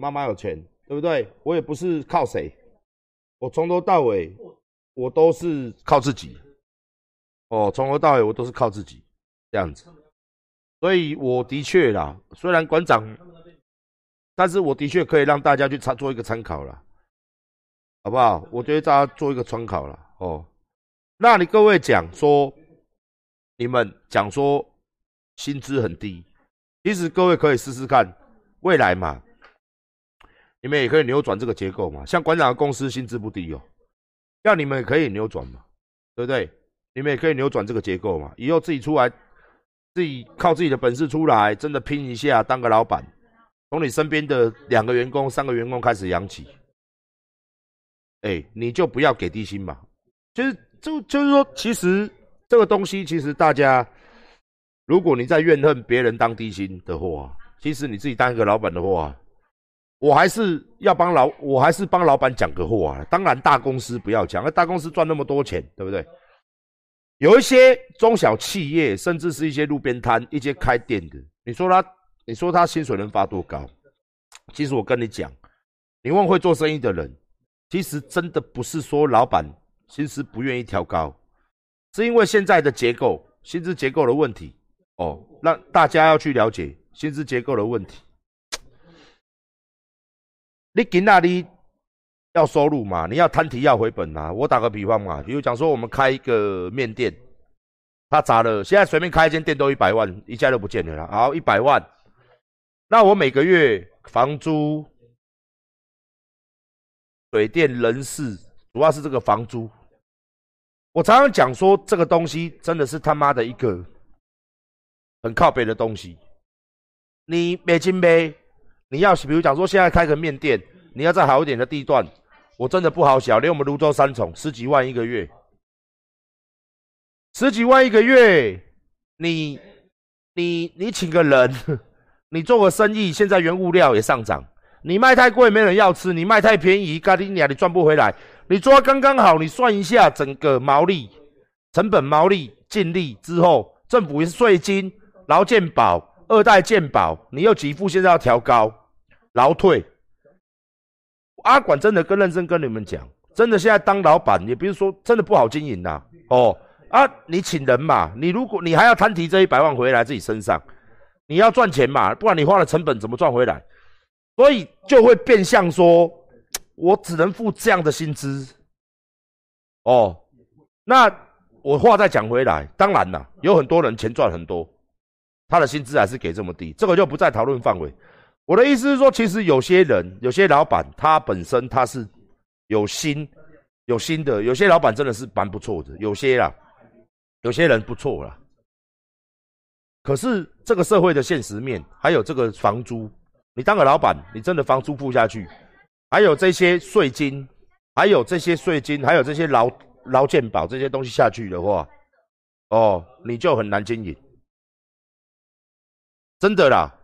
妈妈有钱，对不对？我也不是靠谁，我从头到尾我都是靠自己。哦，从头到尾我都是靠自己这样子，所以我的确啦，虽然馆长，但是我的确可以让大家去参做一个参考了，好不好？我觉得大家做一个参考了哦。那你各位讲说，你们讲说薪资很低，其实各位可以试试看，未来嘛，你们也可以扭转这个结构嘛。像馆长的公司薪资不低哦，要你们也可以扭转嘛，对不对？你们也可以扭转这个结构嘛，以后自己出来，自己靠自己的本事出来，真的拼一下当个老板，从你身边的两个员工、三个员工开始养起，哎，你就不要给低薪嘛。其实就就是说，其实这个东西，其实大家，如果你在怨恨别人当低薪的话，其实你自己当一个老板的话，我还是要帮老，我还是帮老板讲个话。当然大公司不要讲，那大公司赚那么多钱，对不对？有一些中小企业，甚至是一些路边摊、一些开店的，你说他，你说他薪水能发多高？其实我跟你讲，你问会做生意的人，其实真的不是说老板薪资不愿意调高，是因为现在的结构、薪资结构的问题哦，让大家要去了解薪资结构的问题。你给那里？要收入嘛？你要摊提要回本啊！我打个比方嘛，比如讲说我们开一个面店，他砸了，现在随便开一间店都一百万，一家都不见了。好，一百万，那我每个月房租、水电、人事，主要是这个房租。我常常讲说，这个东西真的是他妈的一个很靠北的东西。你没金杯，你要比如讲说现在开个面店，你要在好一点的地段。我真的不好小，连我们泸州三重十几万一个月，十几万一个月，你你你请个人，你做个生意，现在原物料也上涨，你卖太贵没人要吃，你卖太便宜，咖喱鸟你赚不回来，你做刚刚好，你算一下整个毛利、成本、毛利、净利之后，政府税金、劳健保、二代健保，你又几副现在要调高，劳退。阿管真的跟认真跟你们讲，真的现在当老板，也不是说真的不好经营呐。哦啊，你请人嘛，你如果你还要摊提这一百万回来自己身上，你要赚钱嘛，不然你花了成本怎么赚回来？所以就会变相说，我只能付这样的薪资。哦，那我话再讲回来，当然啦，有很多人钱赚很多，他的薪资还是给这么低，这个就不在讨论范围。我的意思是说，其实有些人、有些老板，他本身他是有心、有心的。有些老板真的是蛮不错的，有些啦，有些人不错啦。可是这个社会的现实面，还有这个房租，你当个老板，你真的房租付下去，还有这些税金，还有这些税金，还有这些劳劳健保这些东西下去的话，哦，你就很难经营，真的啦。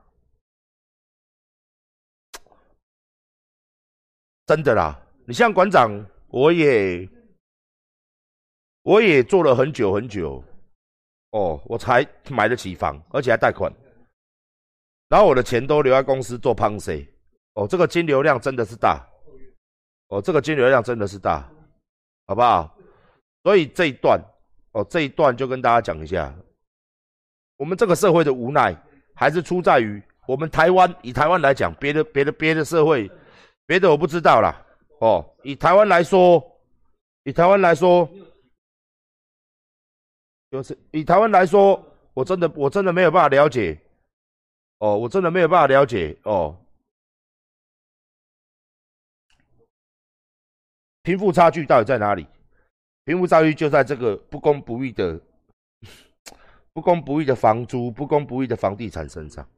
真的啦，你像馆长，我也我也做了很久很久，哦，我才买得起房，而且还贷款，然后我的钱都留在公司做胖 C，哦，这个金流量真的是大，哦，这个金流量真的是大，好不好？所以这一段，哦，这一段就跟大家讲一下，我们这个社会的无奈，还是出在于我们台湾，以台湾来讲，别的别的别的社会。别的我不知道啦，哦，以台湾来说，以台湾来说，就是以台湾来说，我真的我真的没有办法了解，哦，我真的没有办法了解哦，贫富差距到底在哪里？贫富差距就在这个不公不义的、不公不义的房租、不公不义的房地产身上。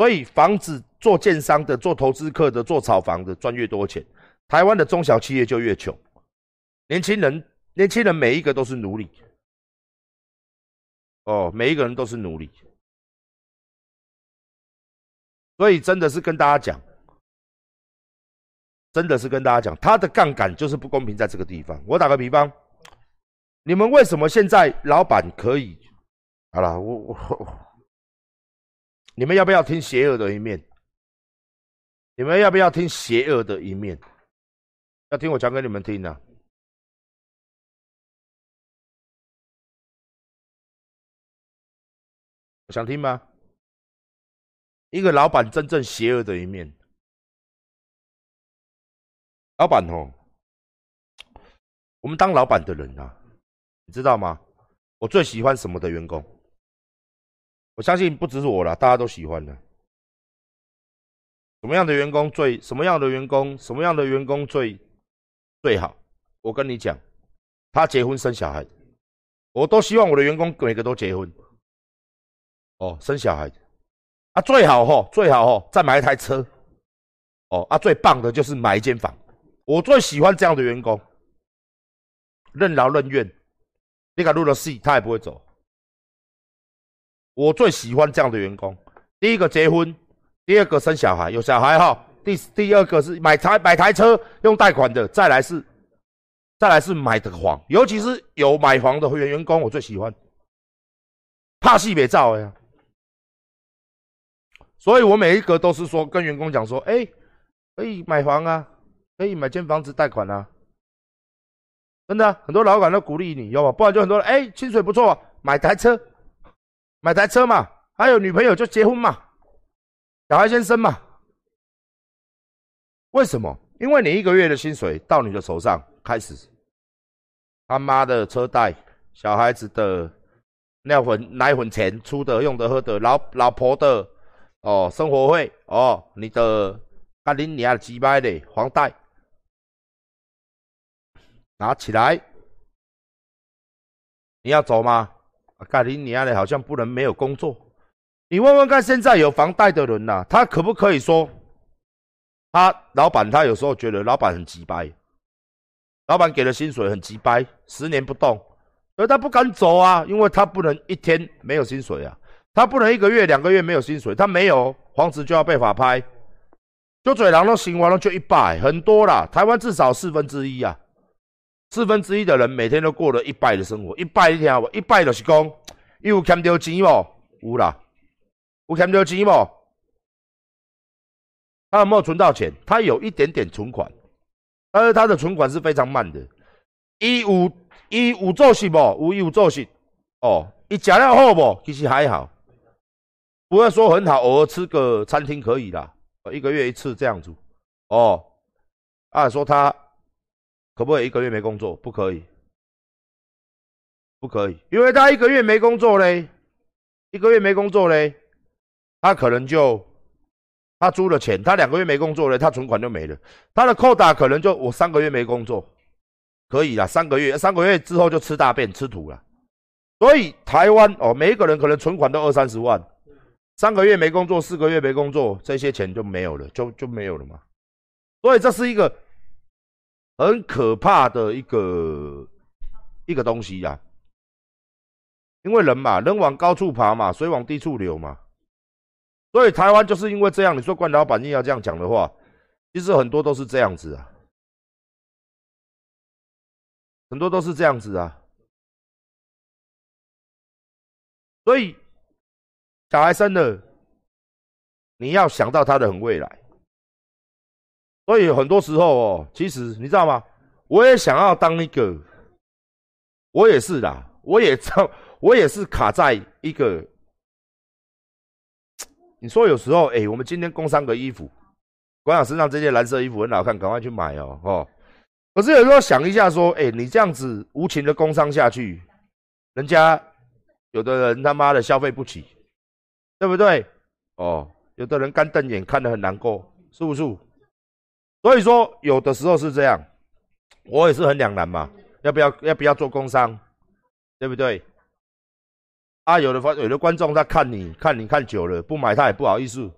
所以房子做建商的、做投资客的、做炒房的赚越多钱，台湾的中小企业就越穷。年轻人，年轻人每一个都是奴隶。哦，每一个人都是奴隶。所以真的是跟大家讲，真的是跟大家讲，他的杠杆就是不公平在这个地方。我打个比方，你们为什么现在老板可以？好了，我我。你们要不要听邪恶的一面？你们要不要听邪恶的一面？要听我讲给你们听呢？想听吗？一个老板真正邪恶的一面。老板哦，我们当老板的人啊，你知道吗？我最喜欢什么的员工？我相信不只是我了，大家都喜欢的。什么样的员工最？什么样的员工？什么样的员工最最好？我跟你讲，他结婚生小孩，我都希望我的员工每个都结婚。哦，生小孩啊，最好吼，最好吼，再买一台车。哦啊，最棒的就是买一间房。我最喜欢这样的员工，任劳任怨。你敢录了戏，他也不会走。我最喜欢这样的员工。第一个结婚。第二个生小孩有小孩哈，第第二个是买台买台车用贷款的，再来是再来是买的房，尤其是有买房的员员工，我最喜欢，怕戏别造呀。所以我每一个都是说跟员工讲说，哎，可以买房啊，可以买间房子贷款啊，真的很多老板都鼓励你，有吗？不然就很多人哎，薪水不错，买台车，买台车嘛，还有女朋友就结婚嘛。小孩先生嘛？为什么？因为你一个月的薪水到你的手上开始，他妈的车贷、小孩子的尿粉、奶粉钱、出的、用的、喝的、老老婆的哦，生活费哦，你的干你娘几百的房贷拿起来，你要走吗？干你娘的，好像不能没有工作。你问问看，现在有房贷的人呐，他可不可以说，他老板他有时候觉得老板很急掰，老板给的薪水很急掰，十年不动，而他不敢走啊，因为他不能一天没有薪水啊，他不能一个月两个月没有薪水，他没有房子就要被法拍，就嘴狼都行完了就一百，很多啦，台湾至少四分之一啊，四分之一的人每天都过了一百的生活，一百一天不？一百就是讲有欠掉钱无？有啦。有欠着钱无？他有没有存到钱？他有一点点存款，但是他的存款是非常慢的。一有一有做息无？有有做息哦。一食了好不？其实还好，不会说很好。偶尔吃个餐厅可以啦，一个月一次这样子。哦，啊，说他可不可以一个月没工作？不可以，不可以，因为他一个月没工作嘞，一个月没工作嘞。他可能就他租了钱，他两个月没工作嘞，他存款就没了。他的扣打可能就我三个月没工作，可以啦，三个月，三个月之后就吃大便吃土了。所以台湾哦，每一个人可能存款都二三十万，三个月没工作，四个月没工作，这些钱就没有了，就就没有了嘛。所以这是一个很可怕的一个一个东西呀，因为人嘛，人往高处爬嘛，水往低处流嘛。所以台湾就是因为这样，你说冠老板硬要这样讲的话，其实很多都是这样子啊，很多都是这样子啊。所以小孩生了，你要想到他的很未来。所以很多时候哦，其实你知道吗？我也想要当一个，我也是啦，我也道，我也是卡在一个。你说有时候，哎，我们今天工商个衣服，馆长身上这件蓝色衣服很好看，赶快去买哦，哦。可是有时候想一下，说，哎，你这样子无情的工商下去，人家有的人他妈的消费不起，对不对？哦，有的人干瞪眼看得很难过，是不是？所以说，有的时候是这样，我也是很两难嘛，要不要要不要做工商，对不对？啊，有的观有的观众他看你看你看久了不买他也不好意思，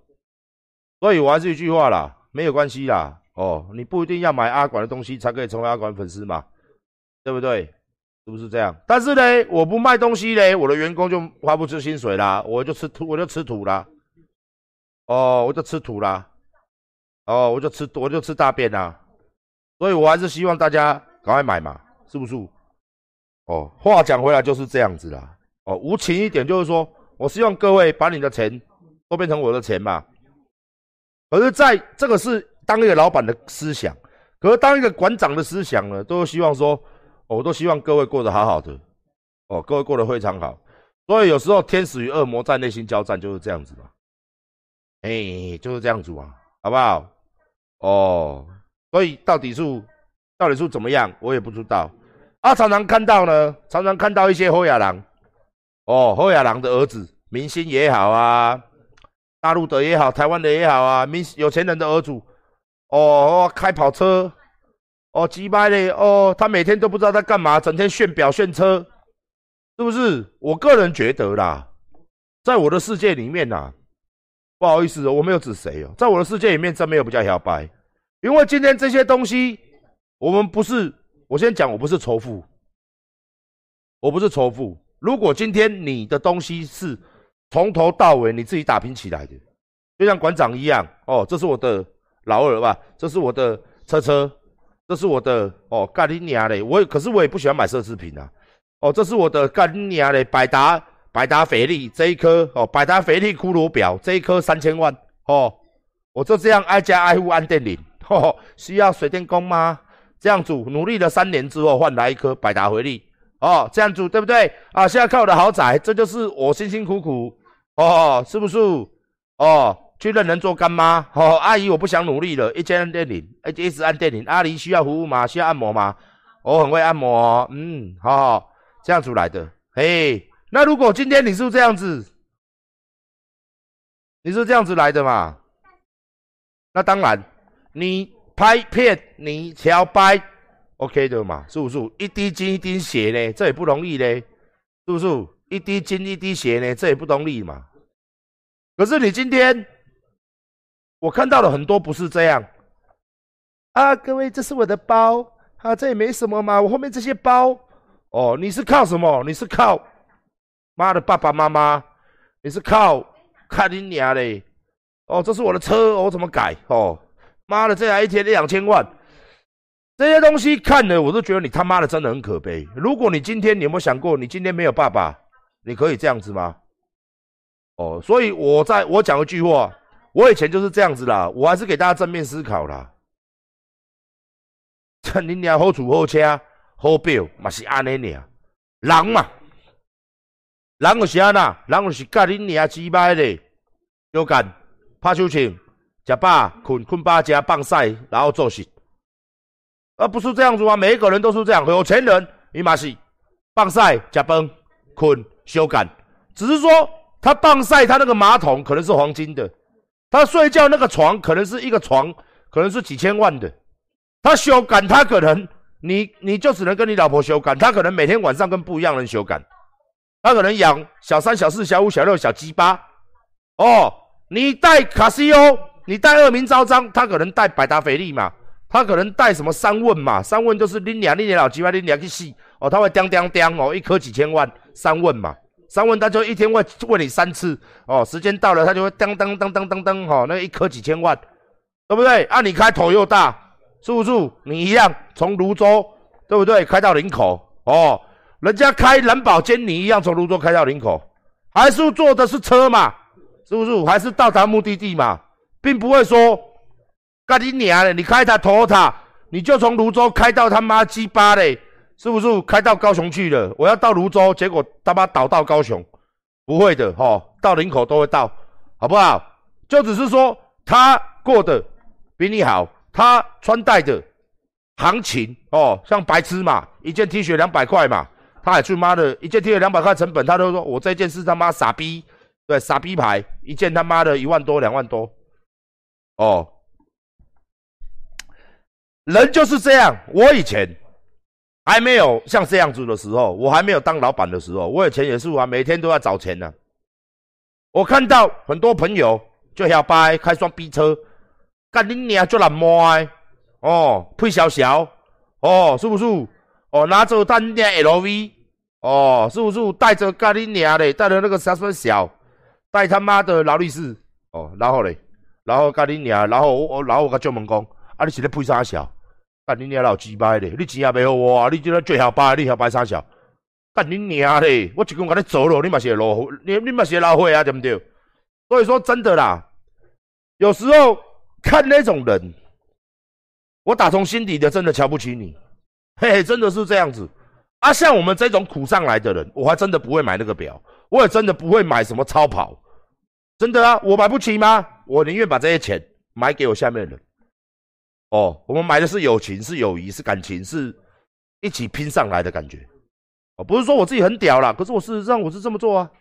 所以我还是一句话啦，没有关系啦，哦，你不一定要买阿管的东西才可以成为阿管粉丝嘛，对不对？是不是这样？但是呢，我不卖东西呢，我的员工就发不出薪水啦，我就吃土，我就吃土啦，哦，我就吃土啦，哦，我就吃我就吃大便啦，所以我还是希望大家赶快买嘛，是不是？哦，话讲回来就是这样子啦。哦，无情一点就是说，我希望各位把你的钱都变成我的钱嘛。可是在这个是当一个老板的思想，可是当一个馆长的思想呢，都希望说，我都希望各位过得好好的，哦，各位过得非常好。所以有时候天使与恶魔在内心交战就是这样子嘛，哎，就是这样子嘛，好不好？哦，所以到底是到底是怎么样，我也不知道。啊，常常看到呢，常常看到一些侯亚郎，哦，侯亚郎的儿子，明星也好啊，大陆的也好，台湾的也好啊，明有钱人的儿子，哦，开跑车，哦，鸡掰嘞，哦，他每天都不知道在干嘛，整天炫表炫车。是不是？我个人觉得啦，在我的世界里面呐，不好意思，我没有指谁哦，在我的世界里面真没有比较摇摆，因为今天这些东西，我们不是，我先讲，我不是仇富，我不是仇富。如果今天你的东西是从头到尾你自己打拼起来的，就像馆长一样，哦，这是我的老二吧，这是我的车车，这是我的哦，盖利尼亚嘞，我可是我也不喜欢买奢侈品啊。哦，这是我的干娘嘞百达百达翡丽这一颗哦，百达翡丽骷髅表这一颗三千万哦，我就这样挨家挨户按电铃，需要水电工吗？这样子努力了三年之后换来一颗百达翡丽哦，这样子对不对啊？现在靠我的豪宅，这就是我辛辛苦苦哦，是不是哦？去认人做干妈哦，阿姨我不想努力了，一直按电铃，一直按电铃。阿姨需要服务吗？需要按摩吗？我很会按摩哦，嗯，好。这样出来的，嘿，那如果今天你是这样子，你是这样子来的嘛？那当然，你拍片，你调拍，OK 的嘛？是不是？一滴金一滴血呢，这也不容易嘞，是不是？一滴金一滴血呢，这也不容易嘛。可是你今天，我看到了很多不是这样啊，各位，这是我的包啊，这也没什么嘛，我后面这些包。哦，你是靠什么？你是靠妈的爸爸妈妈？你是靠看你娘嘞？哦，这是我的车，我怎么改？哦，妈的，这台一天两千万，这些东西看了我都觉得你他妈的真的很可悲。如果你今天你有没有想过，你今天没有爸爸，你可以这样子吗？哦，所以我在我讲一句话，我以前就是这样子啦，我还是给大家正面思考啦。趁你娘好处好车。好表嘛是安尼尔，人嘛，人就是安那，人就是甲恁娘鸡掰咧，有干拍手枪，食饱困困饱食放晒，然后做事，而不是这样子啊！每一个人都是这样，有钱人伊嘛是放晒食饭困休干，只是说他放晒他那个马桶可能是黄金的，他睡觉那个床可能是一个床，可能是几千万的，他修改他可能。你你就只能跟你老婆修改，他可能每天晚上跟不一样人修改，他可能养小三、小四、小五、小六、小鸡巴。哦，你带卡西欧，你带恶名昭彰，他可能带百达翡丽嘛，他可能带什么三问嘛，三问就是拎两拎两老鸡巴拎两去洗，哦，他会叮叮叮哦，一颗几千万，三问嘛，三问他就一天会问你三次，哦，时间到了他就会噔噔噔噔噔噔，哈，那一颗几千万，对不对？啊，你开头又大。是不是你一样从泸州，对不对？开到林口哦，人家开蓝宝坚尼一样从泸州开到林口，还是坐的是车嘛？是不是？还是到达目的地嘛？并不会说，干你娘的！你开台 Toyota，你就从泸州开到他妈鸡巴嘞，是不是？开到高雄去了，我要到泸州，结果他妈倒到高雄，不会的哈，到林口都会到，好不好？就只是说他过得比你好。他穿戴的行情哦，像白痴嘛，一件 T 恤两百块嘛，他还去妈的一件 T 恤两百块成本，他都说我这件是他妈傻逼，对傻逼牌，一件他妈的一万多两万多，哦，人就是这样。我以前还没有像这样子的时候，我还没有当老板的时候，我以前也是啊，每天都要找钱呢。我看到很多朋友就要掰开双 B 车。干你娘就难摸的哦，配小小哦，是不是？哦，拿着干你娘 LV 哦，是不是？带着干你娘的，带着那个啥什么小，带他妈的劳力士哦，然后嘞，然后干你娘，然后我我，然后我甲专门讲，啊，你是咧配啥小？干你娘老鸡巴的，你钱也袂好我啊，你今仔最后摆，你晓摆啥小？干你娘嘞，我一共甲你走了，你嘛是老，你你嘛是老会啊，对不对？所以说真的啦，有时候。看那种人，我打从心底的真的瞧不起你，嘿嘿，真的是这样子。啊，像我们这种苦上来的人，我还真的不会买那个表，我也真的不会买什么超跑，真的啊，我买不起吗？我宁愿把这些钱买给我下面的人。哦，我们买的是友情，是友谊，是感情，是一起拼上来的感觉。哦，不是说我自己很屌啦，可是我事实上我是这么做啊，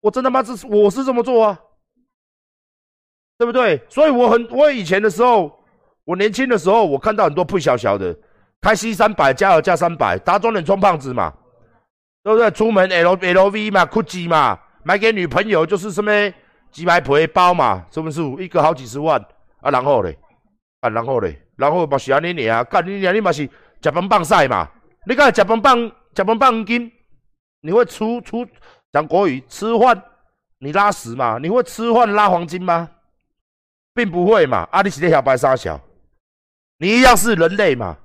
我真他妈是我是这么做啊，对不对？所以我很我以前的时候，我年轻的时候，我看到很多不小小的。开 C 三百加二加三百，打肿脸充胖子嘛，对不对？出门 L L V 嘛，GUCCI 嘛，买给女朋友就是什么几百皮包嘛，是不是？一个好几十万啊，然后嘞，啊，然后嘞，然后嘛是安尼你啊，干你娘，你嘛是食饭棒晒嘛？你讲食饭棒，食饭棒金，你会出出讲国语吃饭，你拉屎嘛？你会吃饭拉黄金吗？并不会嘛，啊，你是那小白沙小，你一样是人类嘛？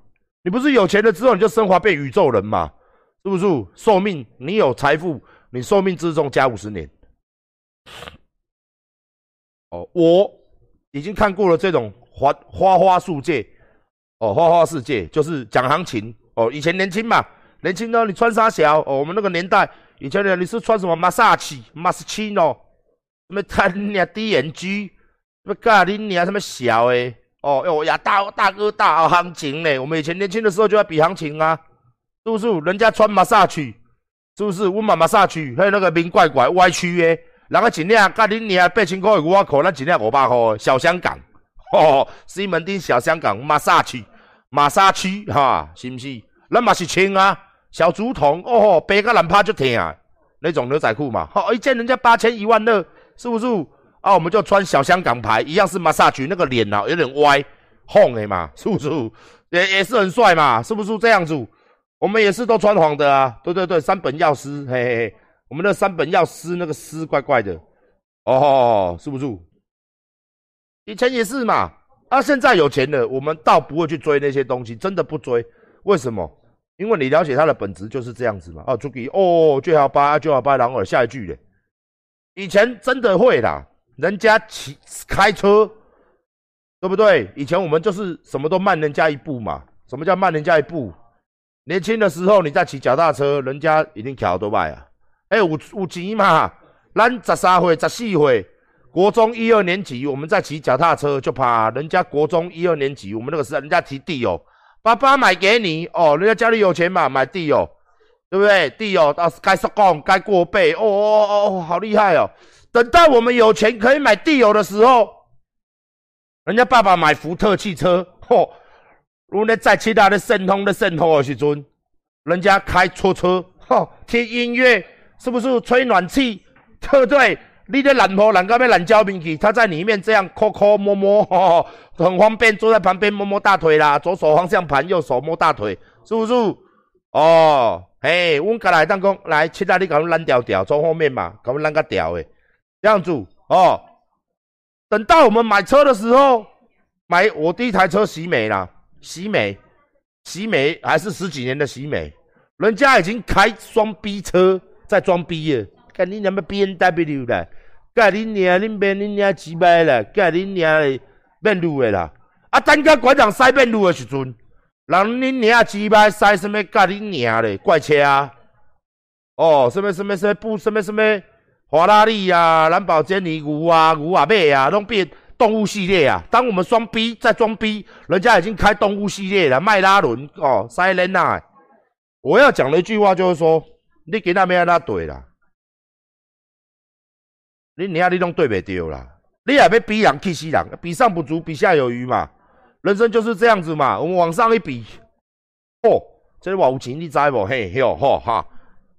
你不是有钱了之后你就升华变宇宙人嘛？是不是？寿命你有财富，你寿命之中加五十年。哦，我已经看过了这种花花花世界，哦，花花世界就是讲行情。哦，以前年轻嘛，年轻呢你穿啥小？哦，我们那个年代以前的你是穿什么马萨奇、马斯奇诺，什么看你 D N G，什么咖喱你什么小诶。哦哟呀，大大哥大行情呢！我们以前年轻的时候就要比行情啊，是不是？人家穿马萨曲，是不是？我马马萨曲还有那个名怪怪歪曲的，人家一领甲恁娘八千块的外裤，咱一领五百块。小香港，吼哦，西门町小香港马萨曲，马萨曲哈，是不是？咱嘛是穿啊，小竹筒哦，背个蓝趴就疼啊，那种牛仔裤嘛，好一件人家八千一万二，是不是？啊，我们就穿小香港牌，一样是 massage，那个脸啊有点歪，红的嘛，是不是？也也是很帅嘛，是不是这样子？我们也是都穿黄的啊，对对对，三本药师，嘿嘿嘿，我们的三本药师那个师怪怪的，哦，是不是？以前也是嘛，啊，现在有钱了，我们倒不会去追那些东西，真的不追，为什么？因为你了解它的本质就是这样子嘛，哦，朱吉，哦，最好八，最好八，然后下一句嘞，以前真的会啦。人家骑开车，对不对？以前我们就是什么都慢人家一步嘛。什么叫慢人家一步？年轻的时候你在骑脚踏车，人家已经骑多迈啊。哎，有有钱嘛？咱十三岁、十四岁，国中一二年级，我们在骑脚踏车，就怕人家国中一二年级，我们那个时候人家提地哦，爸爸买给你哦，人家家里有钱嘛，买地哦，对不对？地哦，到该收工该过背，哦哦哦，好厉害哦。等到我们有钱可以买地油的时候，人家爸爸买福特汽车，嚯！如果在其他的圣通的圣通的时阵，人家开错车，嚯！听音乐是不是吹暖气？对 不对？你的懒婆懒哥被懒交兵去，他在里面这样抠抠摸摸，哦，很方便，坐在旁边摸摸大腿啦，左手方向盘，右手摸大腿，是不是？哦，嘿，我过来当讲来，其他你搞懒调调，从后面嘛，搞懒个调的。这样子哦，等到我们买车的时候，买我第一台车喜美啦，喜美，喜美还是十几年的喜美，人家已经开双 B 车在装逼了，干你娘么 B N W 啦，干你娘你变你娘几百了，干你娘的变路的啦，啊，等个馆长塞变路的时阵，人你娘几百塞什么干你娘的怪车啊，哦，什么什么什么不什么什么。法拉利呀，兰博基尼、牛啊、牛啊、贝啊，都变动物系列啊。当我们装逼在装逼，人家已经开动物系列了，迈拉伦哦，塞琳娜。我要讲的一句话就是说，你给那边那对啦，你你看你拢对不对啦？你也要比人气死人，比上不足，比下有余嘛。人生就是这样子嘛，我们往上一比，哦，这话有钱你知无？嘿，哟，吼哈，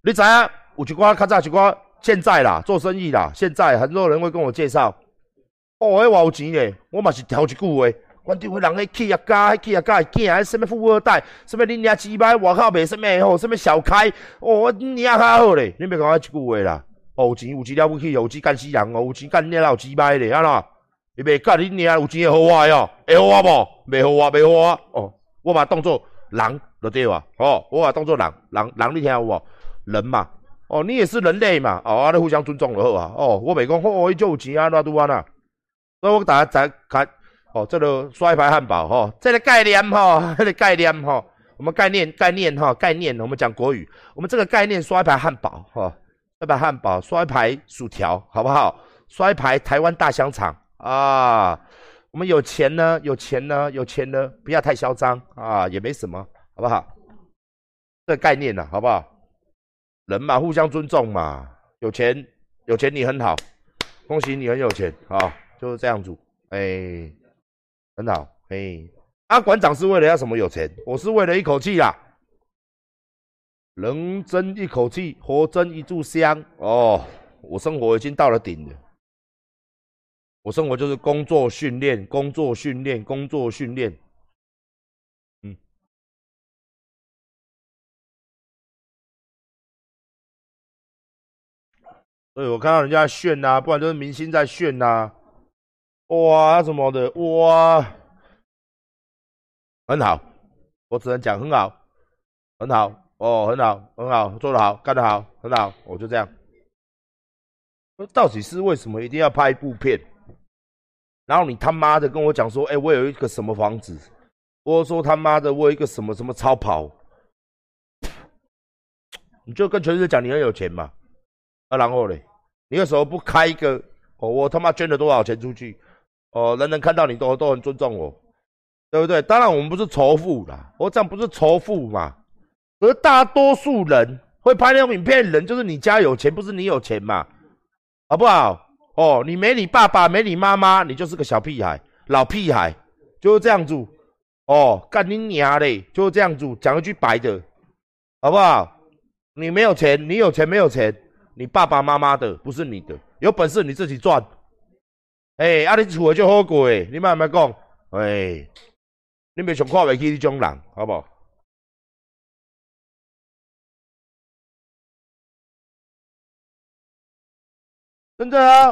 你知影有一寡较早一寡。现在啦，做生意啦，现在很多人会跟我介绍，哦，迄偌有钱嘞，我嘛是挑一句话，关键会人迄企业家，迄企业家的囝，迄什么富二代，什么恁娘几百外口卖什么吼，什么小开，哦，你娘较好咧，你别讲我一句话啦，哦，有钱有钱了不起，有钱干死人哦，有钱干你老几百嘞，安怎？伊袂干你娘有钱会好我哟，会好我无？袂好我，袂好我，哦，我把当作人就对啊，哦，我把当作人，人，人你听有无？人嘛。哦，你也是人类嘛，哦，啊，互相尊重了好啊。哦，我袂讲，哦，伊就有钱啊，那都安啦。所以我大家再看哦，这个刷一排汉堡哈，这个概念哈，这个概念哈，我们概念概念哈，概念，我们讲国语，我们这个概念刷一排汉堡哈，刷牌汉堡，刷一排薯条，好不好？刷一排台湾大香肠啊，我们有钱呢，有钱呢，有钱呢，不要太嚣张啊，也没什么，好不好？这概念呢，好不好？人嘛，互相尊重嘛，有钱有钱你很好，恭喜你很有钱啊，就是这样子，哎。很好，嘿，阿馆长是为了要什么有钱？我是为了一口气啦，人争一口气，活争一炷香。哦，我生活已经到了顶了，我生活就是工作训练，工作训练，工作训练。所以我看到人家炫呐，不然就是明星在炫呐。哇，什么的哇，很好，我只能讲很好，很好哦，很好，很好，做得好，干得好，很好，我就这样。到底是为什么一定要拍一部片？然后你他妈的跟我讲说，哎，我有一个什么房子，我说他妈的我有一个什么什么超跑，你就跟全世界讲你很有钱嘛？啊然后嘞，你为什么不开一个？哦，我他妈捐了多少钱出去？哦，人人看到你都都很尊重我，对不对？当然我们不是仇富啦，我讲不是仇富嘛。而大多数人会拍那种影片，人就是你家有钱，不是你有钱嘛，好不好？哦，你没你爸爸，没你妈妈，你就是个小屁孩，老屁孩，就是这样子。哦，干你娘嘞，就是这样子。讲一句白的，好不好？你没有钱，你有钱没有钱？你爸爸妈妈的，不是你的，有本事你自己赚。哎，啊！你厝诶就好过，你慢慢讲。哎，你别想看袂起这种人，好不好？真的啊！